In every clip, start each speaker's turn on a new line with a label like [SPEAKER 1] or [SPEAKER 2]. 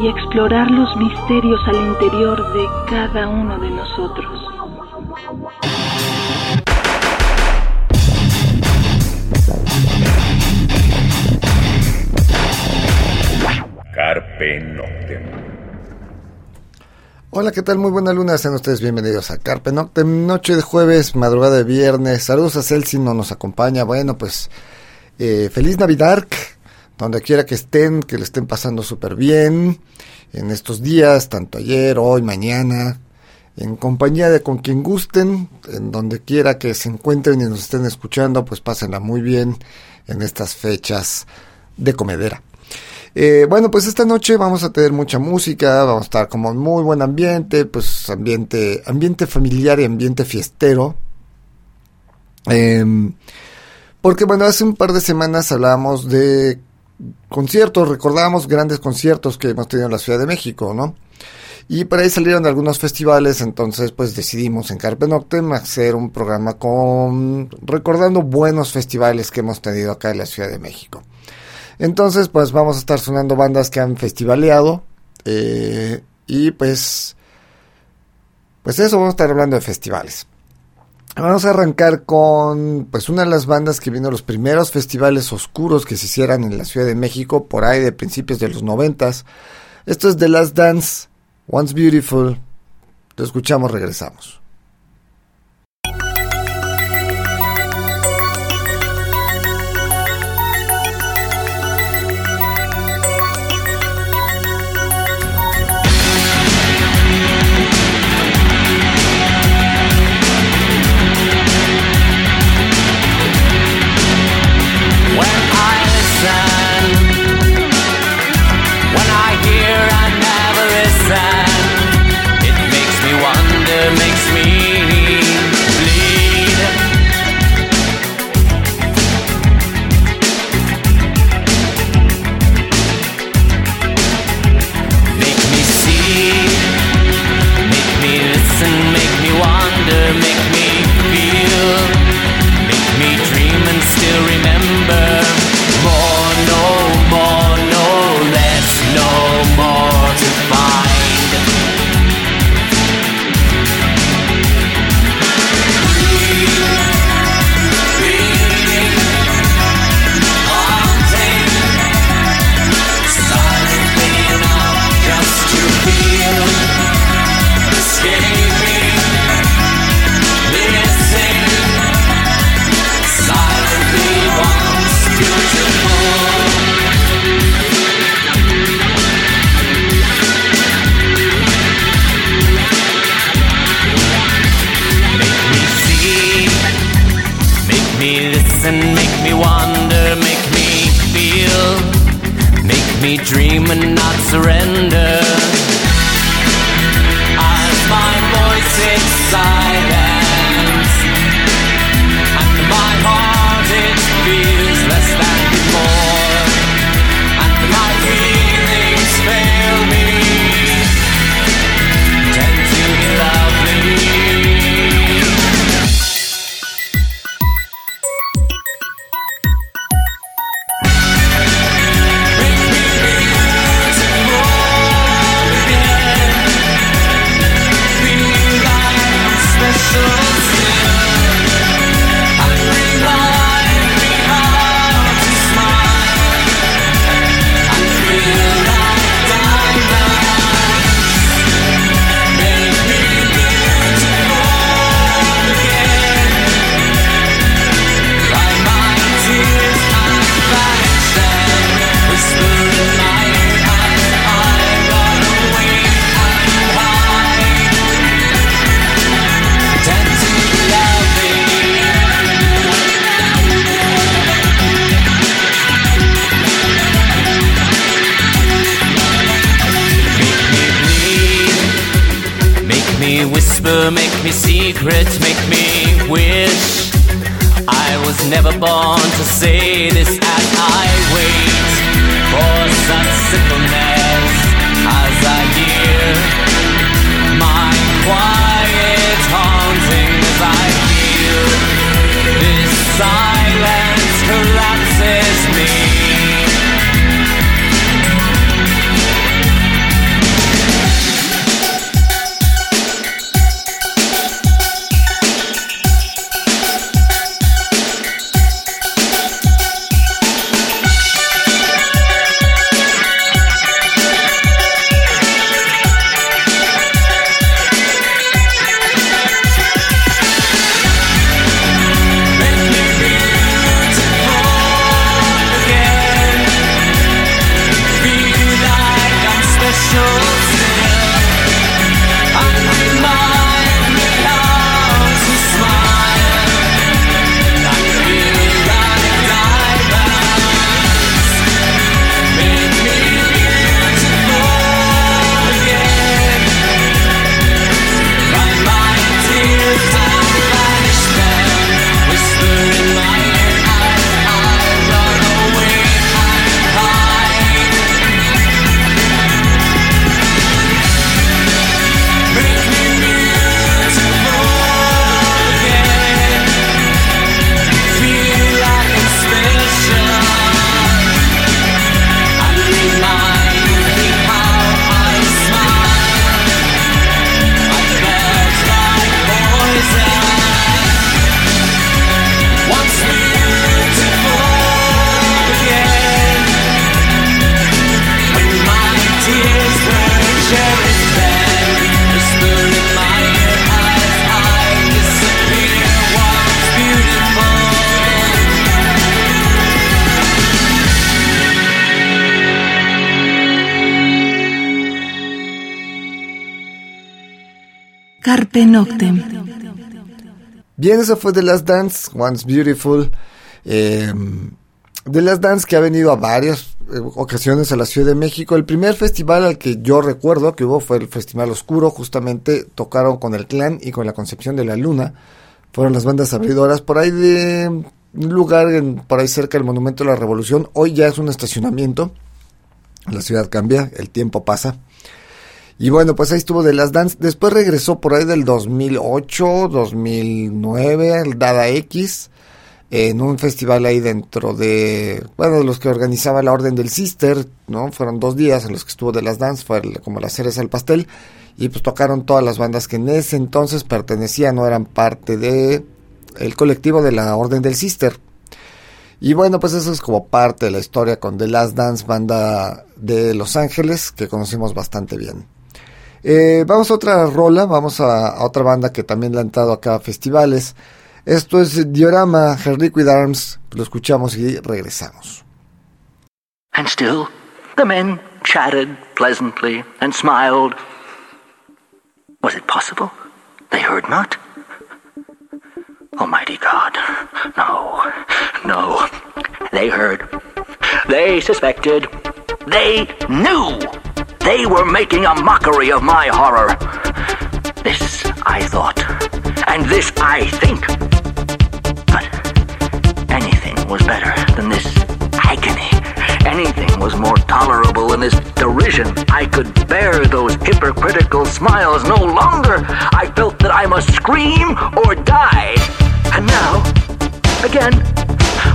[SPEAKER 1] y explorar los misterios al interior de cada uno de nosotros.
[SPEAKER 2] Carpe Noctem.
[SPEAKER 3] Hola, ¿qué tal? Muy buena luna, sean ustedes bienvenidos a Carpe Noctem, noche de jueves, madrugada de viernes. Saludos a Celsi, no nos acompaña. Bueno, pues eh, feliz Navidad donde quiera que estén, que le estén pasando súper bien en estos días, tanto ayer, hoy, mañana, en compañía de con quien gusten, en donde quiera que se encuentren y nos estén escuchando, pues pásenla muy bien en estas fechas de comedera. Eh, bueno, pues esta noche vamos a tener mucha música, vamos a estar como en muy buen ambiente, pues ambiente, ambiente familiar y ambiente fiestero. Em, porque bueno, hace un par de semanas hablábamos de conciertos, recordamos grandes conciertos que hemos tenido en la Ciudad de México, ¿no? Y por ahí salieron algunos festivales, entonces pues decidimos en Carpe Noctem hacer un programa con recordando buenos festivales que hemos tenido acá en la Ciudad de México. Entonces pues vamos a estar sonando bandas que han festivaleado eh, y pues pues eso vamos a estar hablando de festivales. Vamos a arrancar con pues una de las bandas que vino a los primeros festivales oscuros que se hicieran en la Ciudad de México por ahí de principios de los noventas. Esto es The Last Dance, Once Beautiful. Lo escuchamos, regresamos.
[SPEAKER 2] me dream and not surrender. As my voice
[SPEAKER 1] inside. Noctem.
[SPEAKER 3] Bien, eso fue The Last Dance, Once Beautiful. Eh, The Last Dance que ha venido a varias eh, ocasiones a la Ciudad de México. El primer festival al que yo recuerdo que hubo fue el Festival Oscuro. Justamente tocaron con el Clan y con la Concepción de la Luna. Fueron las bandas abridoras por ahí de un lugar en, por ahí cerca del Monumento de la Revolución. Hoy ya es un estacionamiento. La ciudad cambia, el tiempo pasa. Y bueno, pues ahí estuvo de las Dance. Después regresó por ahí del 2008, 2009, el Dada X, en un festival ahí dentro de, bueno, de los que organizaba la Orden del Sister, ¿no? Fueron dos días en los que estuvo de las Dance, fue como la cereza del pastel. Y pues tocaron todas las bandas que en ese entonces pertenecían o eran parte de el colectivo de la Orden del Sister. Y bueno, pues eso es como parte de la historia con The Last Dance, banda de Los Ángeles, que conocimos bastante bien. Eh, vamos a otra rola, vamos a, a, otra banda que también le han entrado acá a festivales. Esto es Diorama, Her Liquid Arms. Lo escuchamos y regresamos.
[SPEAKER 4] And still, the men chatted pleasantly and smiled. Was it possible? They heard not? Almighty God. No, no. They heard. They suspected. They knew. They were making a mockery of my horror. This I thought, and this I think. But anything was better than this agony. Anything was more tolerable than this derision. I could bear those hypocritical smiles no longer. I felt that I must scream or die. And now, again,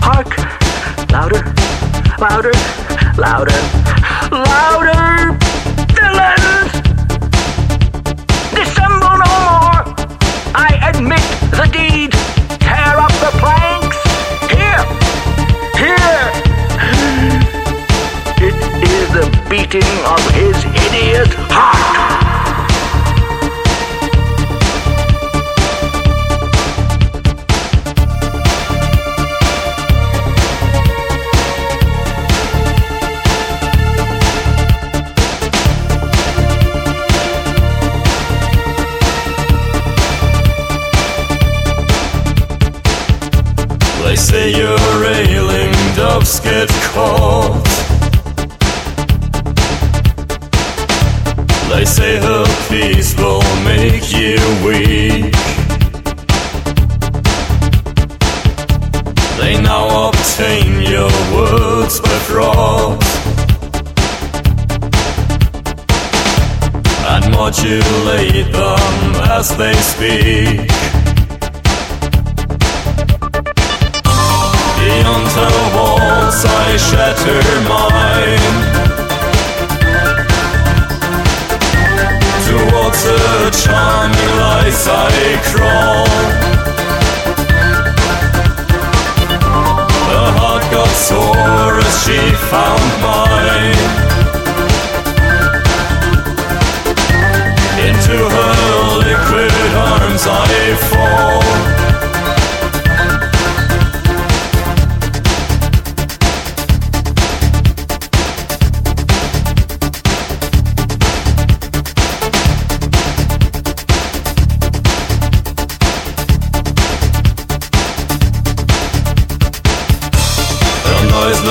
[SPEAKER 4] hark, louder, louder, louder, louder, beating of his idiot heart!
[SPEAKER 5] They say you're ailing, doves get caught. They say her peace will make you weak. They now obtain your words by fraud and modulate them as they speak. Beyond her walls, I shatter mine. Her charming lies, I crawl. Her heart got sore as she found mine. Into her liquid arms I fall.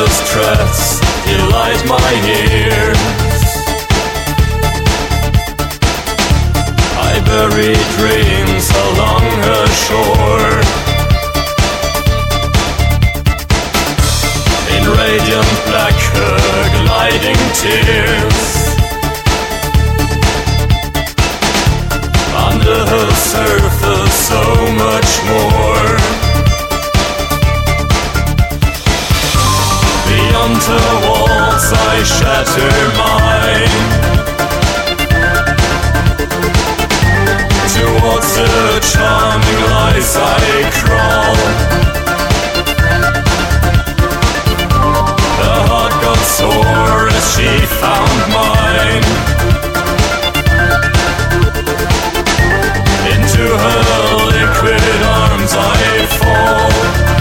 [SPEAKER 5] Noiseless treads delight my ears. I bury dreams along her shore. In radiant black, her gliding tears. Under her surface, so much more. Her walls I shatter mine. Towards her charming lies I crawl. Her heart got sore as she found mine. Into her liquid arms I fall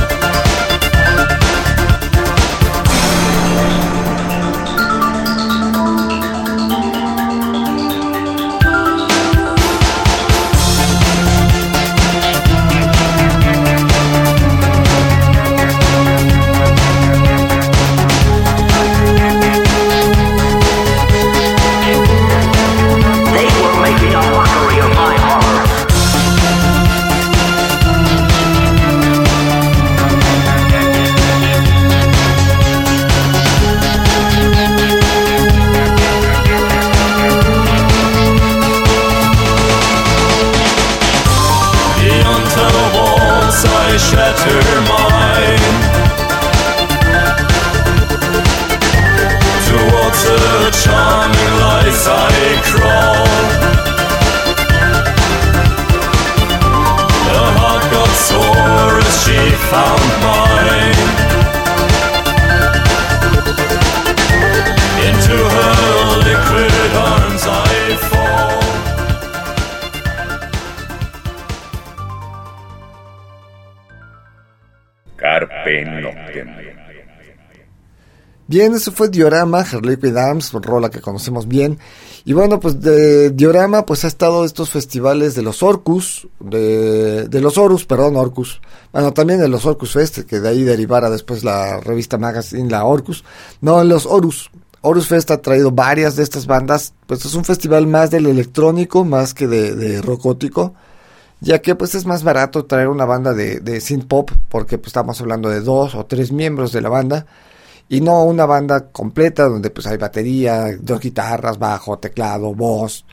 [SPEAKER 5] I shatter mine. Towards her charming lies I crawl. Her heart got sore as she found mine
[SPEAKER 3] Bien, eso fue Diorama, Her Liquid Arms, rola que conocemos bien. Y bueno, pues de Diorama, pues ha estado estos festivales de los Orcus, de, los Horus, perdón, Orcus. Bueno, también de los Orcus Fest, que de ahí derivara después la revista Magazine, la Orcus. No, los Horus. Horus Fest ha traído varias de estas bandas, pues es un festival más del electrónico, más que de, de rocótico ya que pues es más barato traer una banda de, de synth pop porque pues estamos hablando de dos o tres miembros de la banda y no una banda completa donde pues hay batería, dos guitarras, bajo, teclado, voz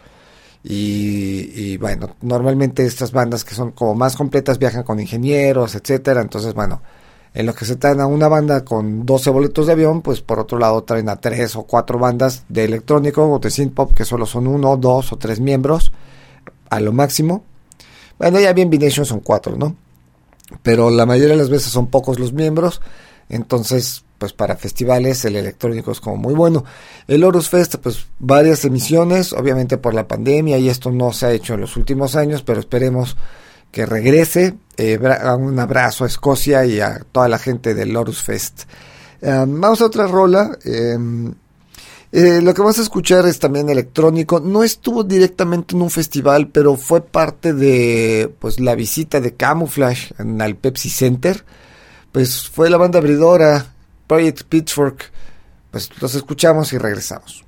[SPEAKER 3] y, bueno, normalmente estas bandas que son como más completas viajan con ingenieros, etcétera, entonces bueno, en lo que se traen a una banda con 12 boletos de avión, pues por otro lado traen a tres o cuatro bandas de electrónico o de synth pop que solo son uno, dos o tres miembros a lo máximo. Bueno, ya bien Nation son cuatro, ¿no? Pero la mayoría de las veces son pocos los miembros. Entonces, pues para festivales el electrónico es como muy bueno. El Horus Fest, pues varias emisiones, obviamente por la pandemia y esto no se ha hecho en los últimos años, pero esperemos que regrese. Eh, un abrazo a Escocia y a toda la gente del Horus Fest. Eh, vamos a otra rola. eh, eh, lo que vamos a escuchar es también electrónico. No estuvo directamente en un festival, pero fue parte de pues la visita de Camouflage el Pepsi Center. Pues fue la banda abridora Project Pitchfork. Pues los escuchamos y regresamos.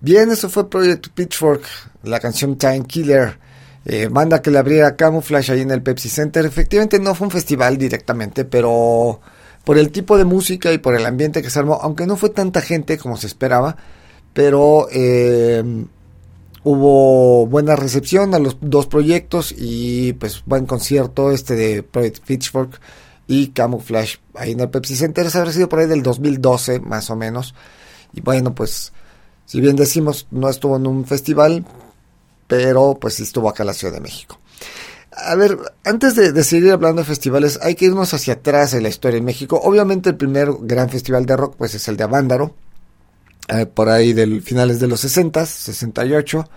[SPEAKER 3] Bien, eso fue Project Pitchfork, la canción Time Killer, eh, banda que le abriera Camouflage ahí en el Pepsi Center. Efectivamente no fue un festival directamente, pero por el tipo de música y por el ambiente que se armó, aunque no fue tanta gente como se esperaba, pero eh, hubo buena recepción a los dos proyectos y pues buen concierto este de Project Pitchfork y Camouflage ahí en el Pepsi Center. Eso habrá sido por ahí del 2012 más o menos. Y bueno, pues si bien decimos no estuvo en un festival, pero pues sí estuvo acá en la Ciudad de México. A ver, antes de, seguir hablando de festivales, hay que irnos hacia atrás en la historia de México. Obviamente el primer gran festival de rock pues es el de Avándaro, eh, por ahí del finales de los 60, 68,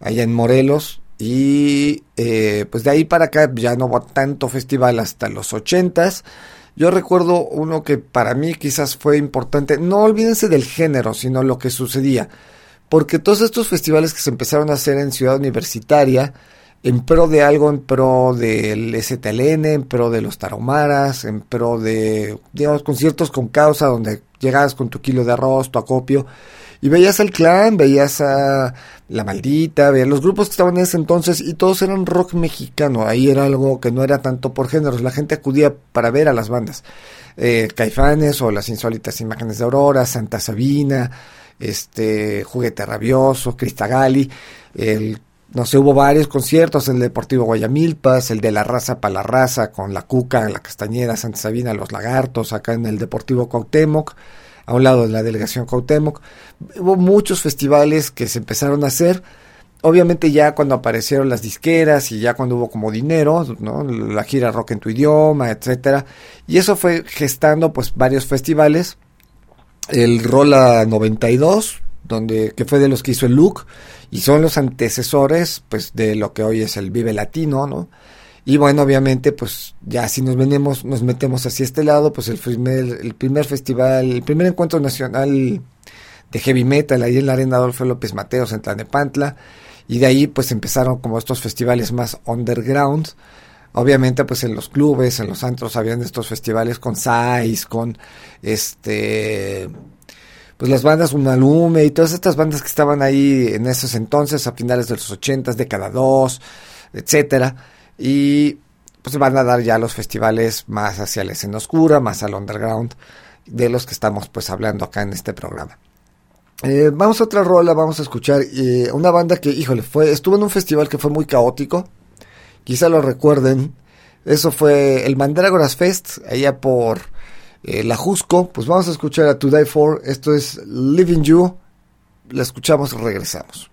[SPEAKER 3] allá en Morelos. Y eh, pues de ahí para acá ya no hubo tanto festival hasta los 80. Yo recuerdo uno que para mí quizás fue importante. No olvídense del género, sino lo que sucedía. Porque todos estos festivales que se empezaron a hacer en Ciudad Universitaria, en pro de algo, en pro del STLN, en pro de los taromaras, en pro de, digamos, conciertos con causa donde llegabas con tu kilo de arroz, tu acopio, y veías al clan, veías a La Maldita, veías los grupos que estaban en ese entonces y todos eran rock mexicano, ahí era algo que no era tanto por géneros, la gente acudía para ver a las bandas, eh, Caifanes o las insólitas imágenes de Aurora, Santa Sabina, este, Juguete Rabioso, Cristagali, el no sé, hubo varios conciertos, el Deportivo Guayamilpas, el de la raza para la raza, con la Cuca, la Castañeda, Santa Sabina, los Lagartos, acá en el Deportivo Cuauhtémoc, a un lado de la delegación Cuauhtémoc. Hubo muchos festivales que se empezaron a hacer. Obviamente ya cuando aparecieron las disqueras y ya cuando hubo como dinero, ¿no? la gira rock en tu idioma, etcétera, y eso fue gestando pues varios festivales. El Rola 92, donde que fue de los que hizo el Look y son los antecesores pues de lo que hoy es el Vive Latino, ¿no? Y bueno, obviamente, pues ya si nos venimos, nos metemos hacia este lado, pues el primer, el primer festival, el primer encuentro nacional de heavy metal ahí en la arena Adolfo López Mateos en Tlanepantla, y de ahí pues empezaron como estos festivales más underground. Obviamente, pues en los clubes, en los antros habían estos festivales con SAIS, con este pues las bandas Unalume y todas estas bandas que estaban ahí en esos entonces, a finales de los ochentas, década 2, etcétera, y pues van a dar ya los festivales más hacia la escena oscura, más al underground, de los que estamos pues hablando acá en este programa. Eh, vamos a otra rola, vamos a escuchar eh, una banda que, híjole, fue, estuvo en un festival que fue muy caótico, quizá lo recuerden, eso fue el Mandrágoras Fest, allá por eh, la Jusco, pues vamos a escuchar a To Die For, esto es Living You, la escuchamos, regresamos.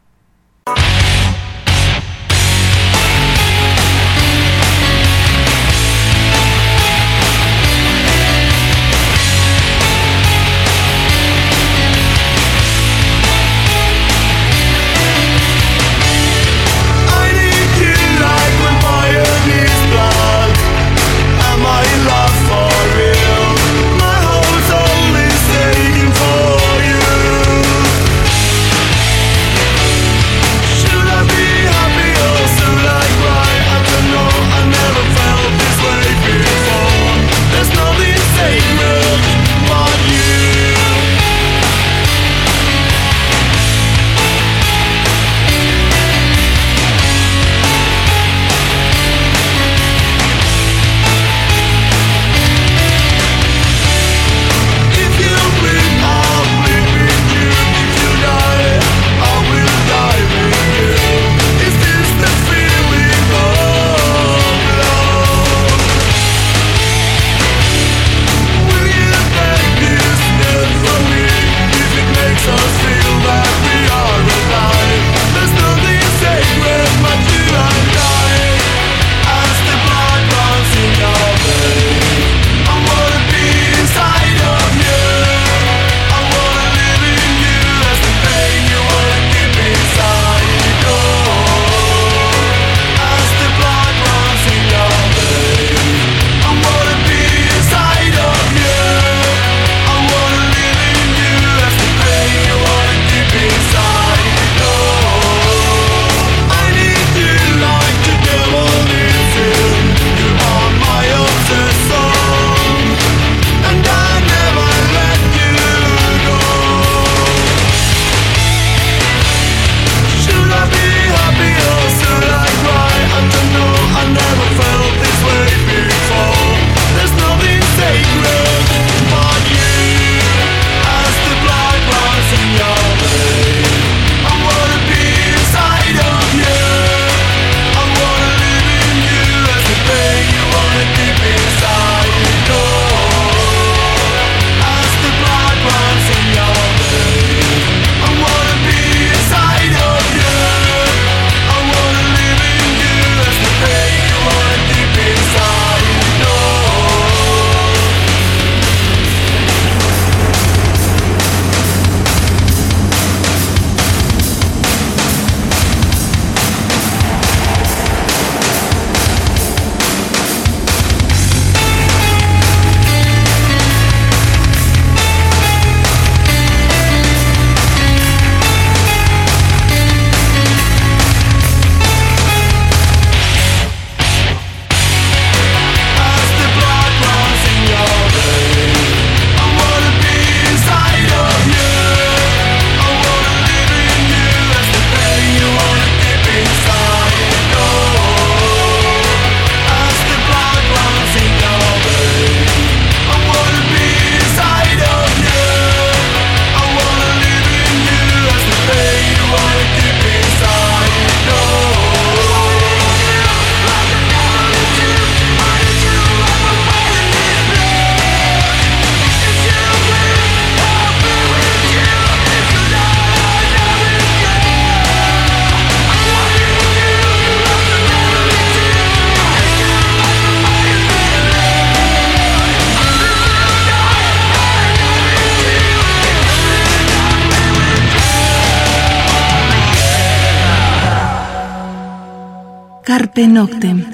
[SPEAKER 1] Carpe Noctem.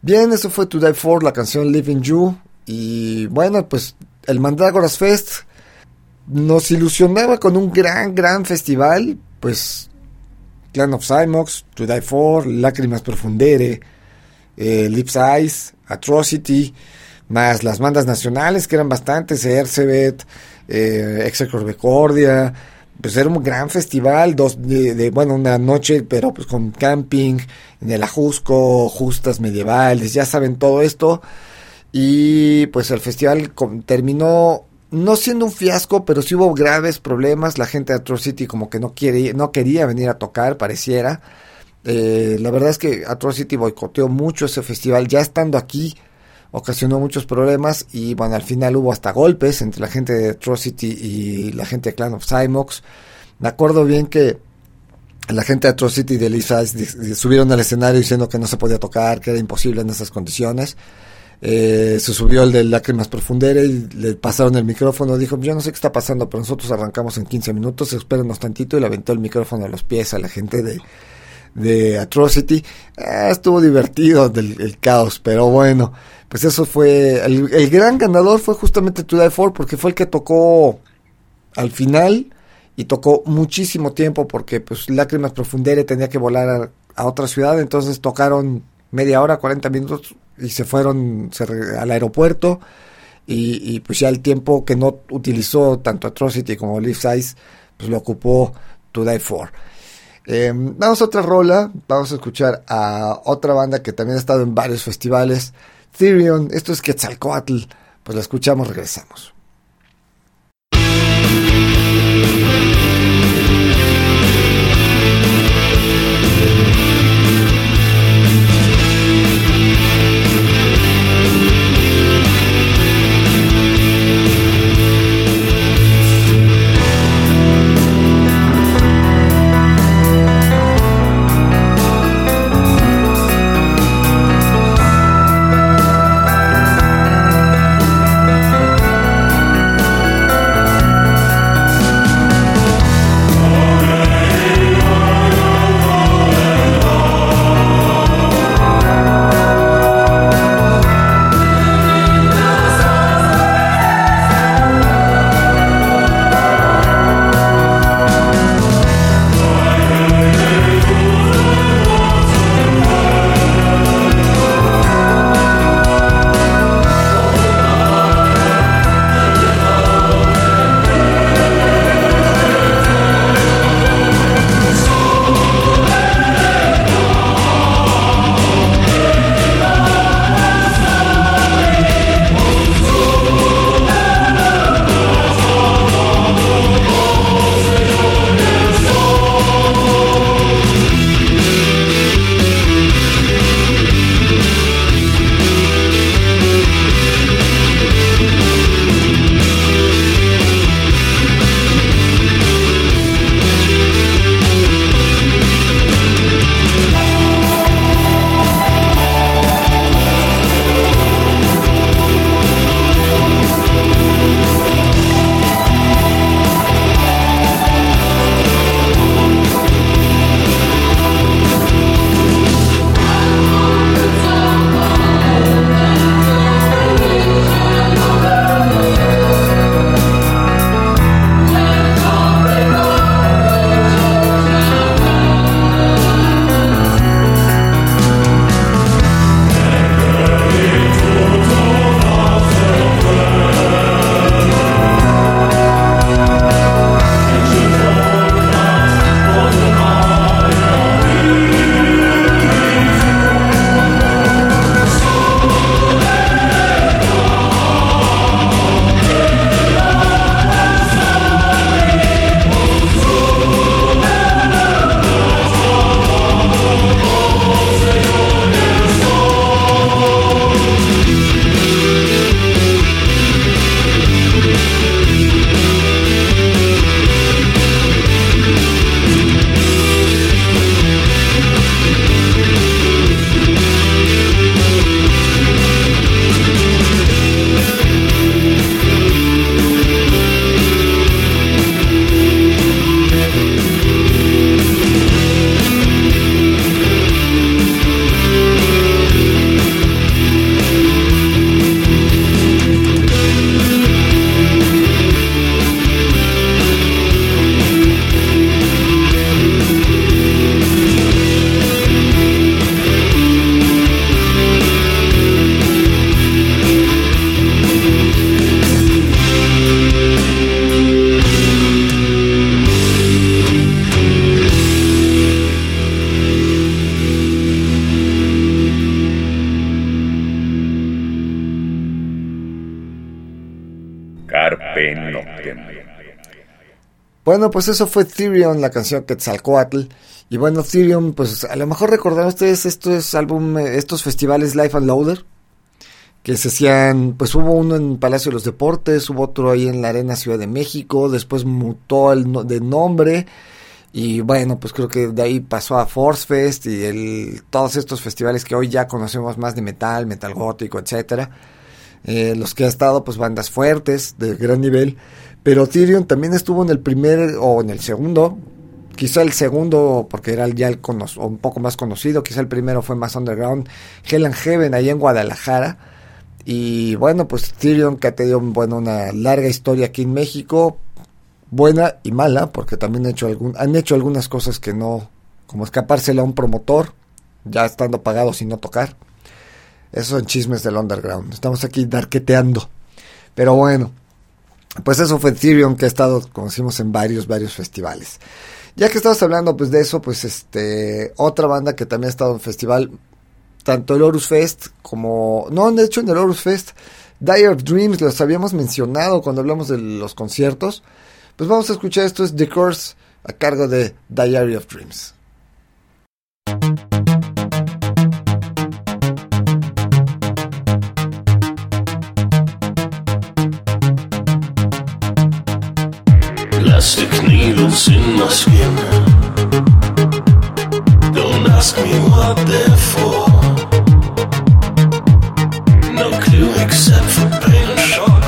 [SPEAKER 3] Bien, eso fue To Die For, la canción Living You. Y bueno, pues el Mandrágoras Fest nos ilusionaba con un gran, gran festival. Pues Clan of Cymox, To Die For, Lágrimas Profundere, eh, Lips Eyes, Atrocity, más las bandas nacionales que eran bastantes, Ercebet, eh, pues era un gran festival, dos de, bueno, una noche, pero pues con camping, en el Ajusco, justas medievales, ya saben todo esto. Y pues el festival terminó no siendo un fiasco, pero sí hubo graves problemas. La gente de Atrocity como que no quiere, no quería venir a tocar, pareciera. Eh, la verdad es que Atrocity boicoteó mucho ese festival, ya estando aquí ocasionó muchos problemas y bueno, al final hubo hasta golpes entre la gente de Atrocity y la gente de Clan of Cymox. Me acuerdo bien que la gente de Atrocity y de Lisa subieron al escenario diciendo que no se podía tocar, que era imposible en esas condiciones. Eh, se subió el de Lágrimas Profundere y le pasaron el micrófono. Dijo: Yo no sé qué está pasando, pero nosotros arrancamos en 15 minutos. Espérenos tantito. Y le aventó el micrófono a los pies a la gente de, Atrocity. Ah, estuvo divertido el caos, pero bueno pues eso fue, el, gran ganador fue justamente To Die For porque fue el que tocó al final y tocó muchísimo tiempo porque pues Lágrimas Profundere tenía que volar a, otra ciudad, entonces tocaron media hora, 40 minutos y se fueron al aeropuerto y, pues ya el tiempo que no utilizó tanto Atrocity como Live Size pues lo ocupó To Die For. Em, vamos a otra rola, vamos a escuchar a otra banda que también ha estado en varios festivales. Therion, esto es Quetzalcoatl. Pues la escuchamos, regresamos. Bueno, pues eso fue Therion, la canción Quetzalcoatl. Y bueno, Therion, pues a lo mejor recordarán ustedes estos álbum, eh, estos festivales Life and Loader, que se hacían, pues hubo uno en Palacio de los Deportes, hubo otro ahí en la Arena Ciudad de México, después mutó el no- de nombre. Y bueno, pues creo que de ahí pasó a Force Fest y el, todos estos festivales que hoy ya conocemos más de metal, metal gótico, etcétera. Eh, los que ha estado, pues bandas fuertes, de gran nivel. Pero Tyrion también estuvo en el primer o en el segundo. Quizá el segundo, porque era ya el un poco más conocido. Quizá el primero fue más underground. Hell and Heaven, ahí en Guadalajara. Y bueno, pues Tyrion que ha tenido bueno, una larga historia aquí en México. Buena y mala, porque también han hecho, algún, han hecho algunas cosas que no, como escapársela a un promotor, ya estando pagado sin no tocar. Esos son chismes del underground. Estamos aquí darqueteando. Pero bueno, pues eso fue Ethereum que ha estado, como decimos, en varios, varios festivales. Ya que estamos hablando pues de eso, pues este, otra banda que también ha estado en festival, tanto el Horus Fest como, no, de hecho en el Horus Fest, Dire of Dreams, los habíamos mencionado cuando hablamos de los conciertos. Pues vamos a escuchar esto, es The Curse a cargo de Diary of Dreams.
[SPEAKER 5] Plastic needles in my skin. Don't ask me what they're for. No clue except for pain and shock.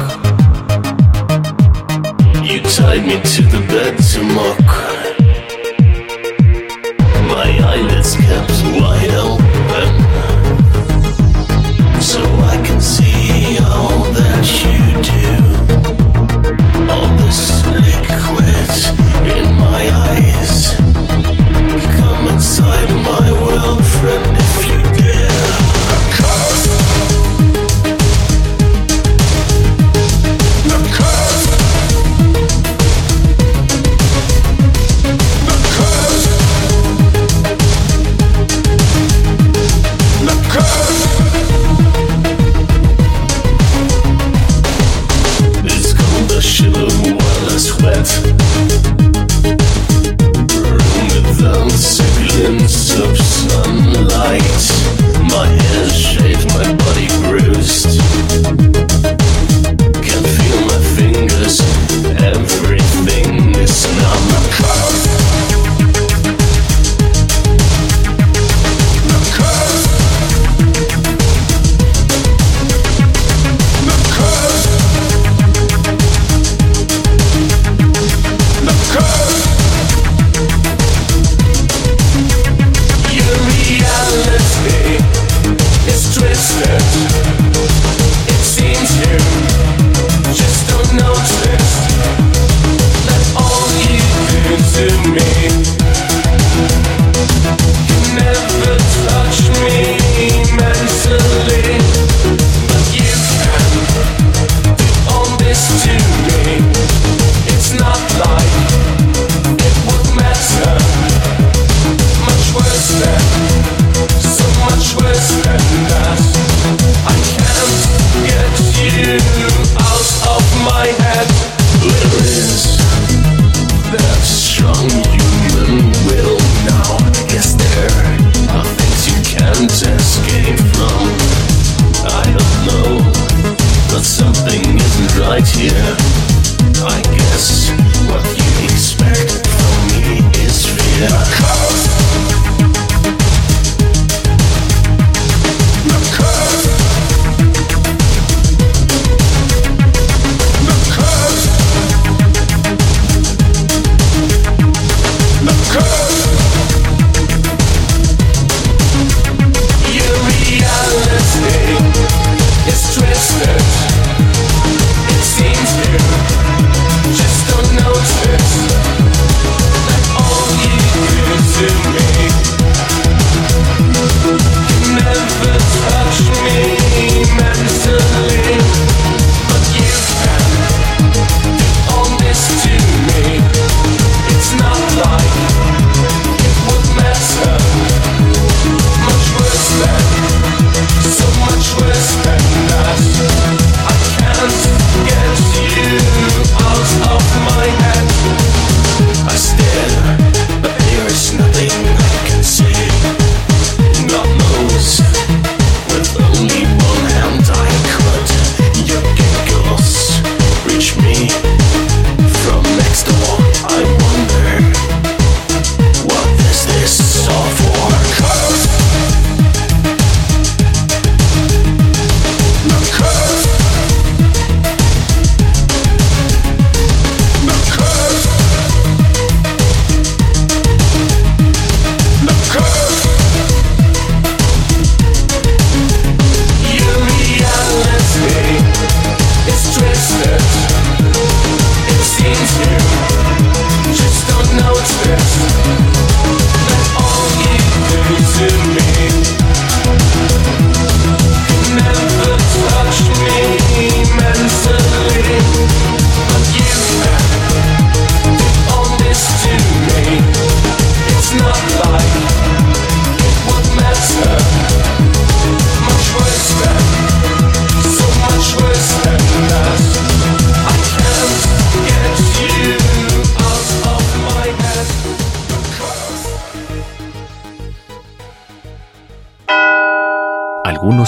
[SPEAKER 5] You tied me to the bed to mock.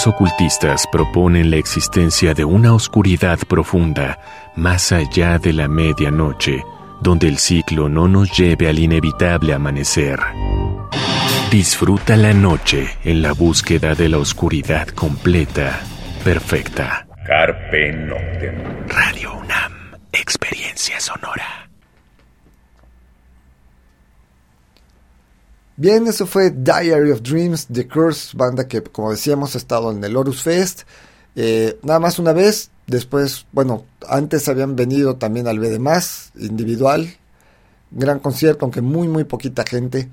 [SPEAKER 6] Algunos ocultistas proponen la existencia de una oscuridad profunda más allá de la medianoche, donde el ciclo no nos lleve al inevitable amanecer. Disfruta la noche en la búsqueda de la oscuridad completa, perfecta.
[SPEAKER 7] Carpe Noctem.
[SPEAKER 6] Radio UNAM, experiencia sonora.
[SPEAKER 3] Bien, eso fue Diary of Dreams, The Curse, banda que, como decíamos, ha estado en el Horus Fest. Eh, nada más una vez, después, bueno, antes habían venido también al BD individual. Gran concierto, aunque muy, muy poquita gente.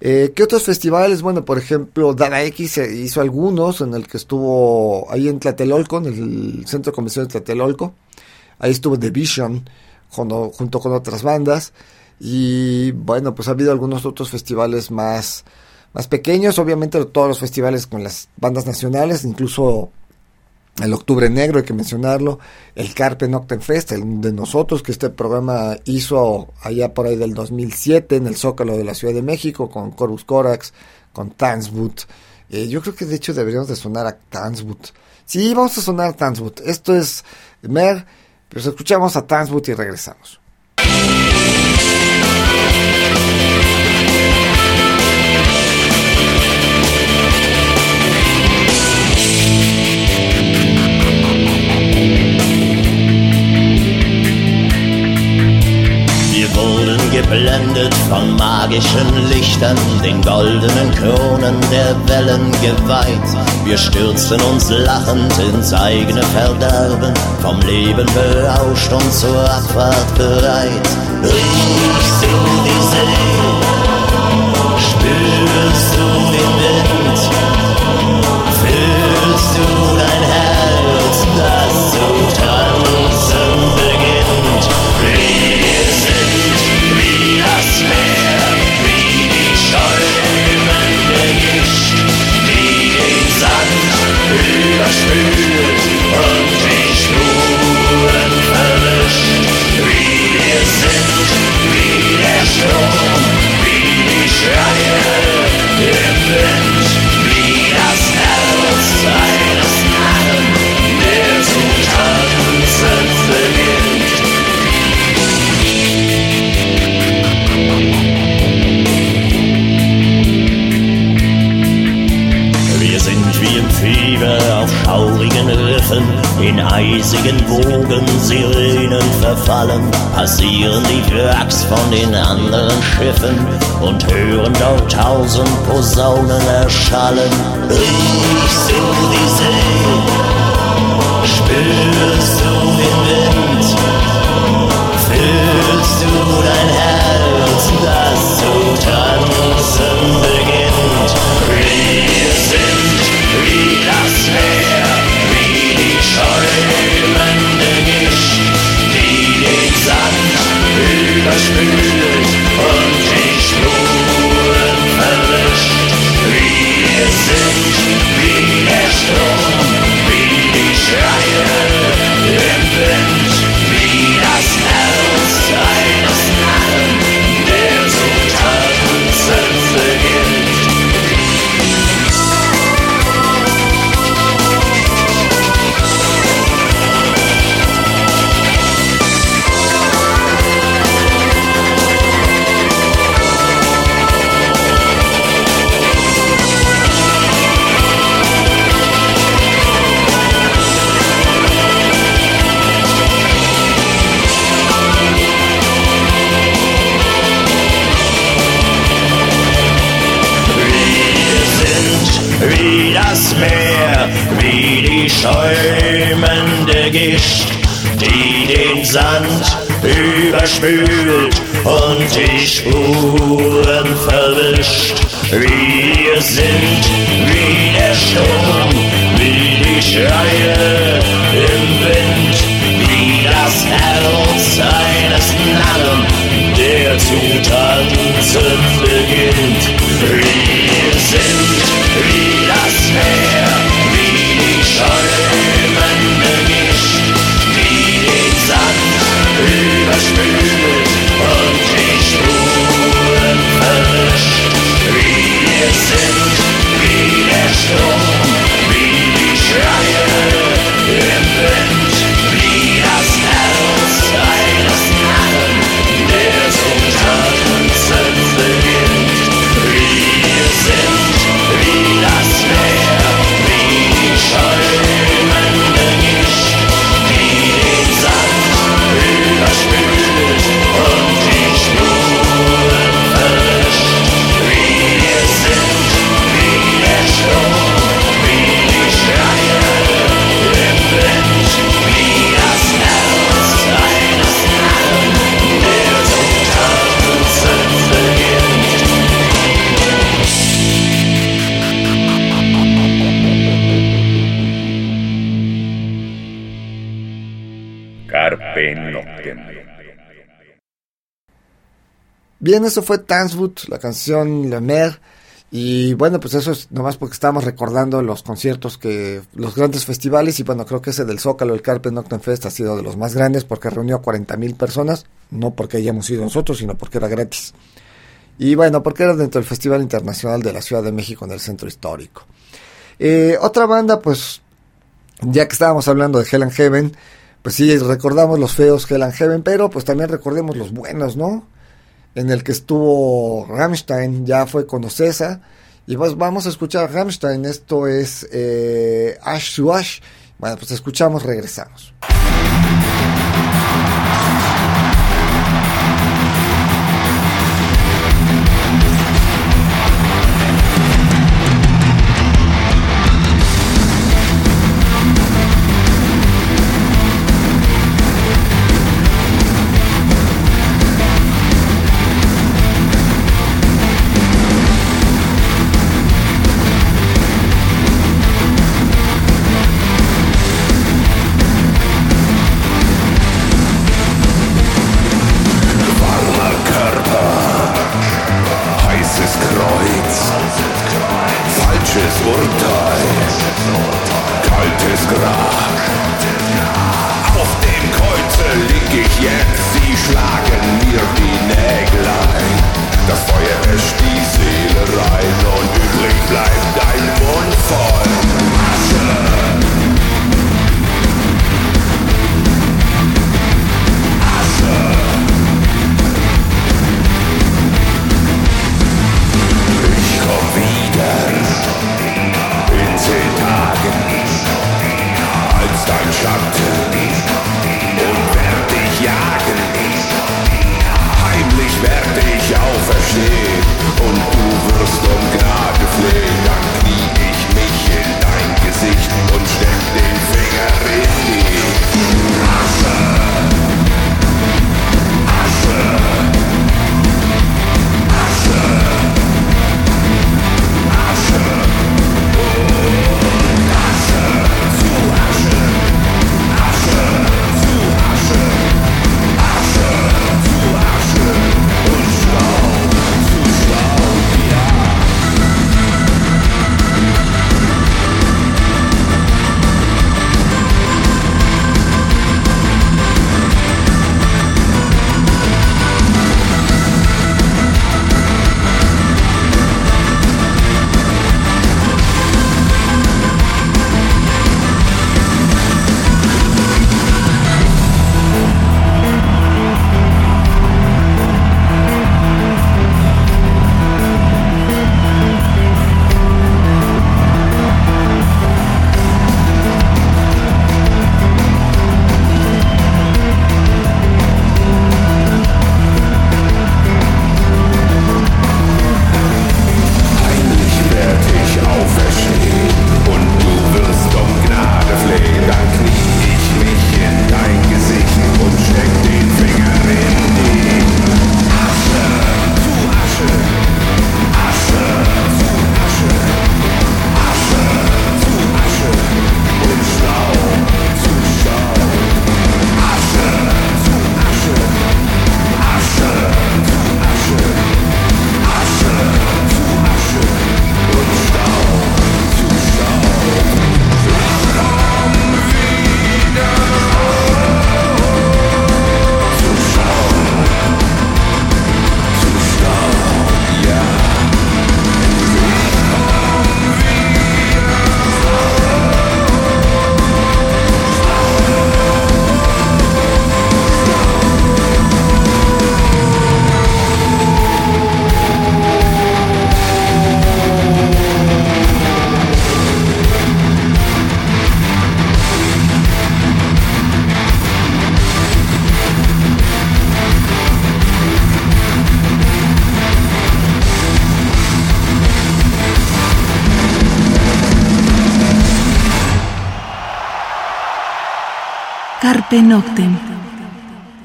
[SPEAKER 3] Eh, ¿Qué otros festivales? Bueno, por ejemplo, Dada X hizo algunos, en el que estuvo ahí en Tlatelolco, en el Centro de Convención de Tlatelolco. Ahí estuvo The Vision, junto con otras bandas. Y bueno, pues ha habido algunos otros festivales más, más pequeños, obviamente todos los festivales con las bandas nacionales, incluso el Octubre Negro, hay que mencionarlo, el Carpe Noctem Fest, el de nosotros, que este programa hizo allá por ahí del 2007 en el Zócalo de la Ciudad de México, con Corvus Corax, con Tanswood. Eh, yo creo que de hecho deberíamos de sonar a Tanswood. Sí, vamos a sonar a Tanswood. Esto es Mer, pues escuchamos a Tanswood y regresamos.
[SPEAKER 8] Geblendet von magischen Lichtern, den goldenen Kronen der Wellen geweiht. Wir stürzten uns lachend ins eigene Verderben, vom Leben berauscht und zur Abfahrt bereit. Riechst du die See? Spürst du den Wind? Schiffen und hören dort tausend Posaunen erschallen. Riechst du die
[SPEAKER 2] Baby.
[SPEAKER 9] Bien, eso fue Tanswood, la canción Le Mer. Y bueno, pues eso es nomás porque estamos recordando los conciertos que, los grandes festivales. Y bueno, creo que ese del Zócalo, el Carpe Noctem Fest, ha sido de los más grandes porque reunió a 40 mil personas. No porque hayamos ido nosotros, sino porque era gratis. Y bueno, porque era dentro del Festival Internacional de la Ciudad de México en el Centro Histórico. Eh, otra banda, pues, ya que estábamos hablando de Hell and Heaven, pues sí, recordamos los feos and Heaven, pero pues también recordemos los buenos, ¿no? En el que estuvo Rammstein, ya fue con Ocesa. Y pues vamos a escuchar a Rammstein, esto es eh, Ash to Ash. Bueno, pues escuchamos, regresamos.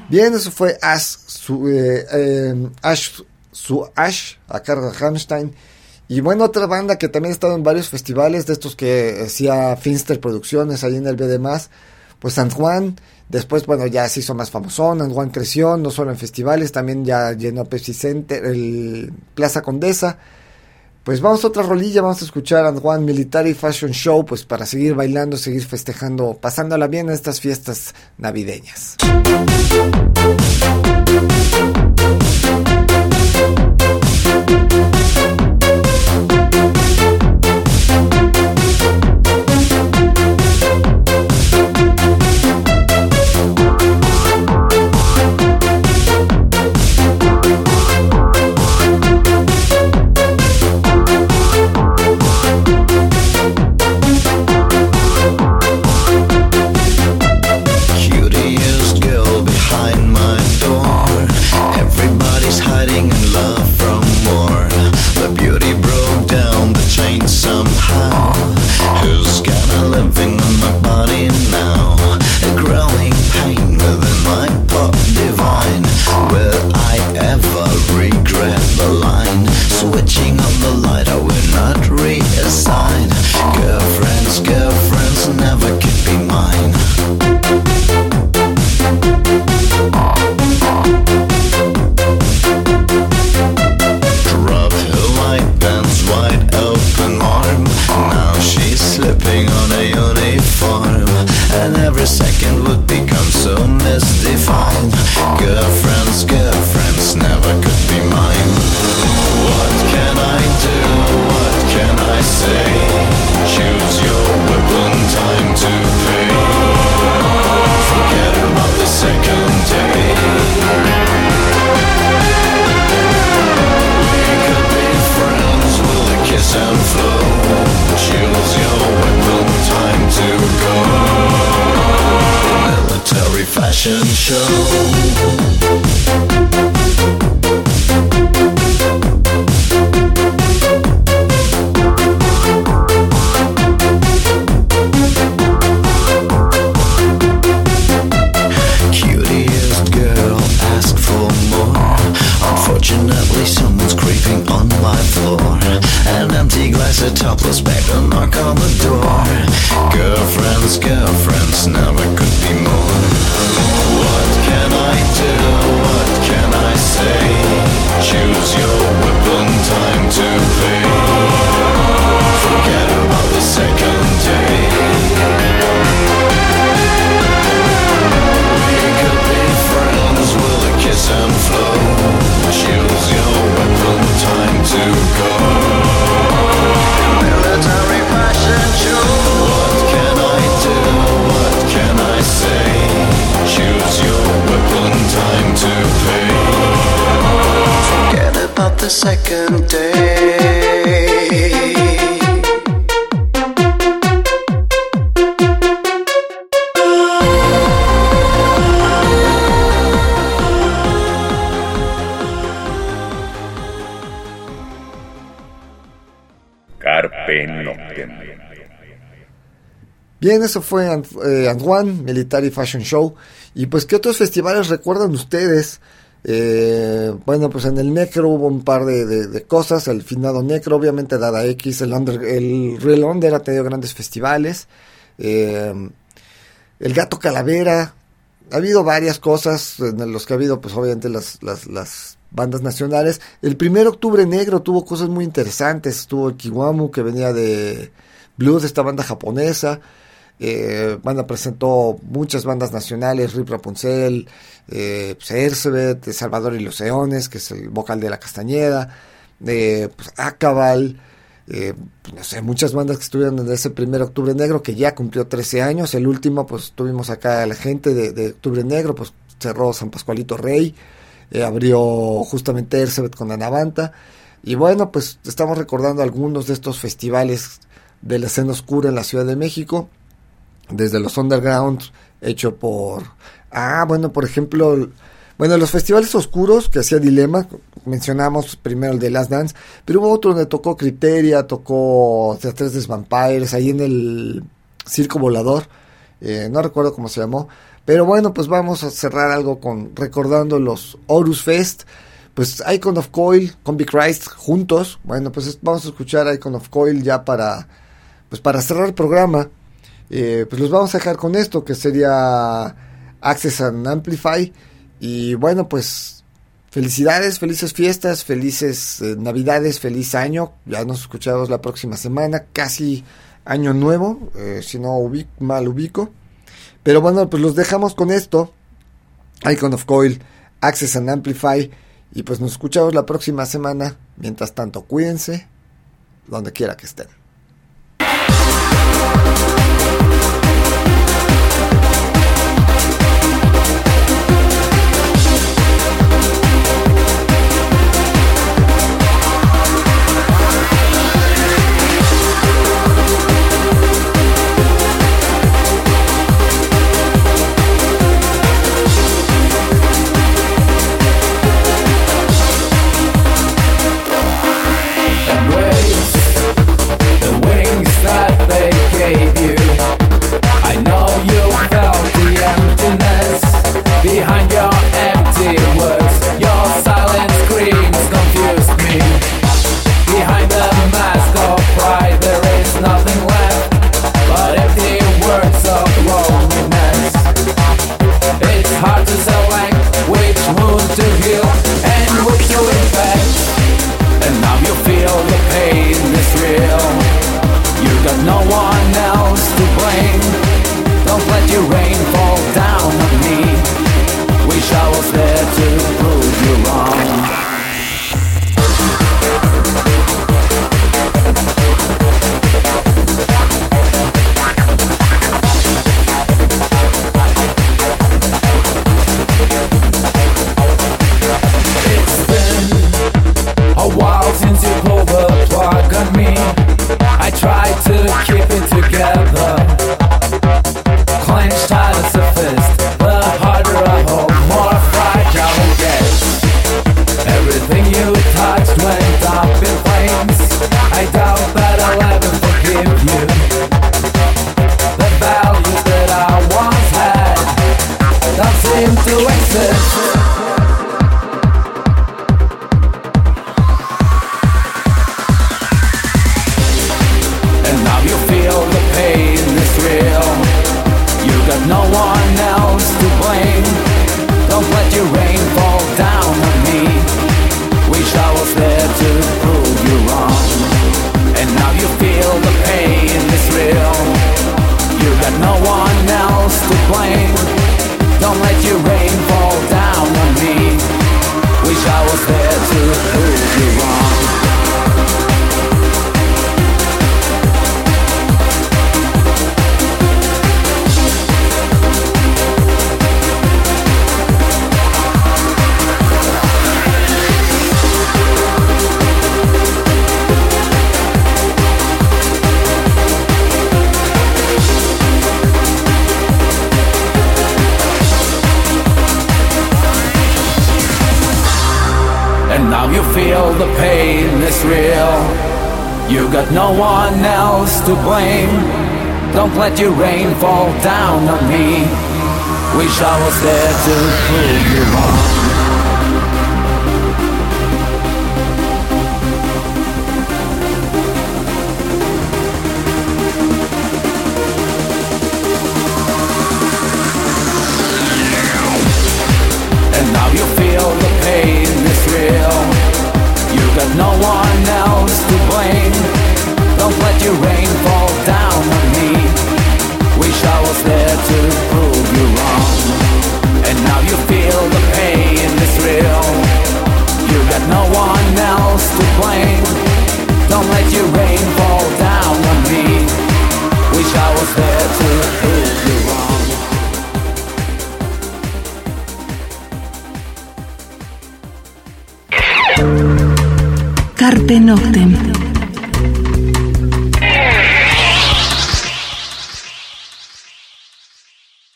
[SPEAKER 9] Bien, eso fue Ash, su, eh, eh, Ash, su Ash, a cargo de. Y bueno, otra banda que también ha estado en varios festivales, de estos que hacía Finster Producciones ahí en el BD+,
[SPEAKER 3] pues San Juan, después, bueno, ya se hizo más famosón, San Juan creció, no solo en festivales, también ya llenó Pepsi Center, el Plaza Condesa. Pues vamos a otra rolilla, vamos a escuchar a Juan Military Fashion Show, pues para seguir bailando, seguir festejando, pasándola bien en estas fiestas navideñas.
[SPEAKER 5] Topless bag, a knock on the door.
[SPEAKER 3] Bien, eso fue Ant- eh, Antoine Military Fashion Show. Y pues, ¿qué otros festivales recuerdan ustedes? Eh, bueno, pues en el Necro hubo un par de, de- de cosas. El finado Necro, obviamente Dada X, el, under, el Real Under ha tenido grandes festivales. Eh, el Gato Calavera. Ha habido varias cosas en los que ha habido, pues obviamente las, las, bandas nacionales. El primer Octubre Negro tuvo cosas muy interesantes. Estuvo el Kiwamu, que venía de Blues, esta banda japonesa. Eh, banda presentó muchas bandas nacionales, Rip Rapunzel, eh, pues, Ercebet, Salvador y los Leones, que es el vocal de La Castañeda, eh, pues, Acabal, eh, no sé, muchas bandas que estuvieron en ese primer Octubre Negro, que ya cumplió 13 años, el último, pues tuvimos acá a la gente de, de Octubre Negro, pues cerró San Pascualito Rey, eh, abrió justamente Ercebet con Anavanta, y bueno, pues estamos recordando algunos de estos festivales de la escena oscura en la Ciudad de México, desde los underground hecho por ah bueno por ejemplo bueno los festivales oscuros que hacía Dilema mencionamos primero el de Last Dance pero hubo otro donde tocó Criteria tocó The Tres Vampires ahí en el Circo Volador eh, no recuerdo cómo se llamó pero bueno pues vamos a cerrar algo con recordando los Horus Fest pues Icon of Coil con Big Christ juntos bueno pues es- vamos a escuchar Icon of Coil ya para pues para cerrar el programa
[SPEAKER 1] eh, pues los vamos a dejar con esto, que sería Access and Amplify. Y bueno, pues felicidades, felices fiestas, felices eh, navidades, feliz año. Ya nos escuchamos la próxima semana, casi año nuevo, eh, si no ubico, mal ubico. Pero bueno, pues los dejamos con esto. Icon of Coil, Access and Amplify. Y pues nos escuchamos la próxima semana. Mientras tanto, cuídense donde quiera que estén.
[SPEAKER 10] you're wrong You got no one else to blame. Don't let your rain fall down on me. Wish I was there to pull you.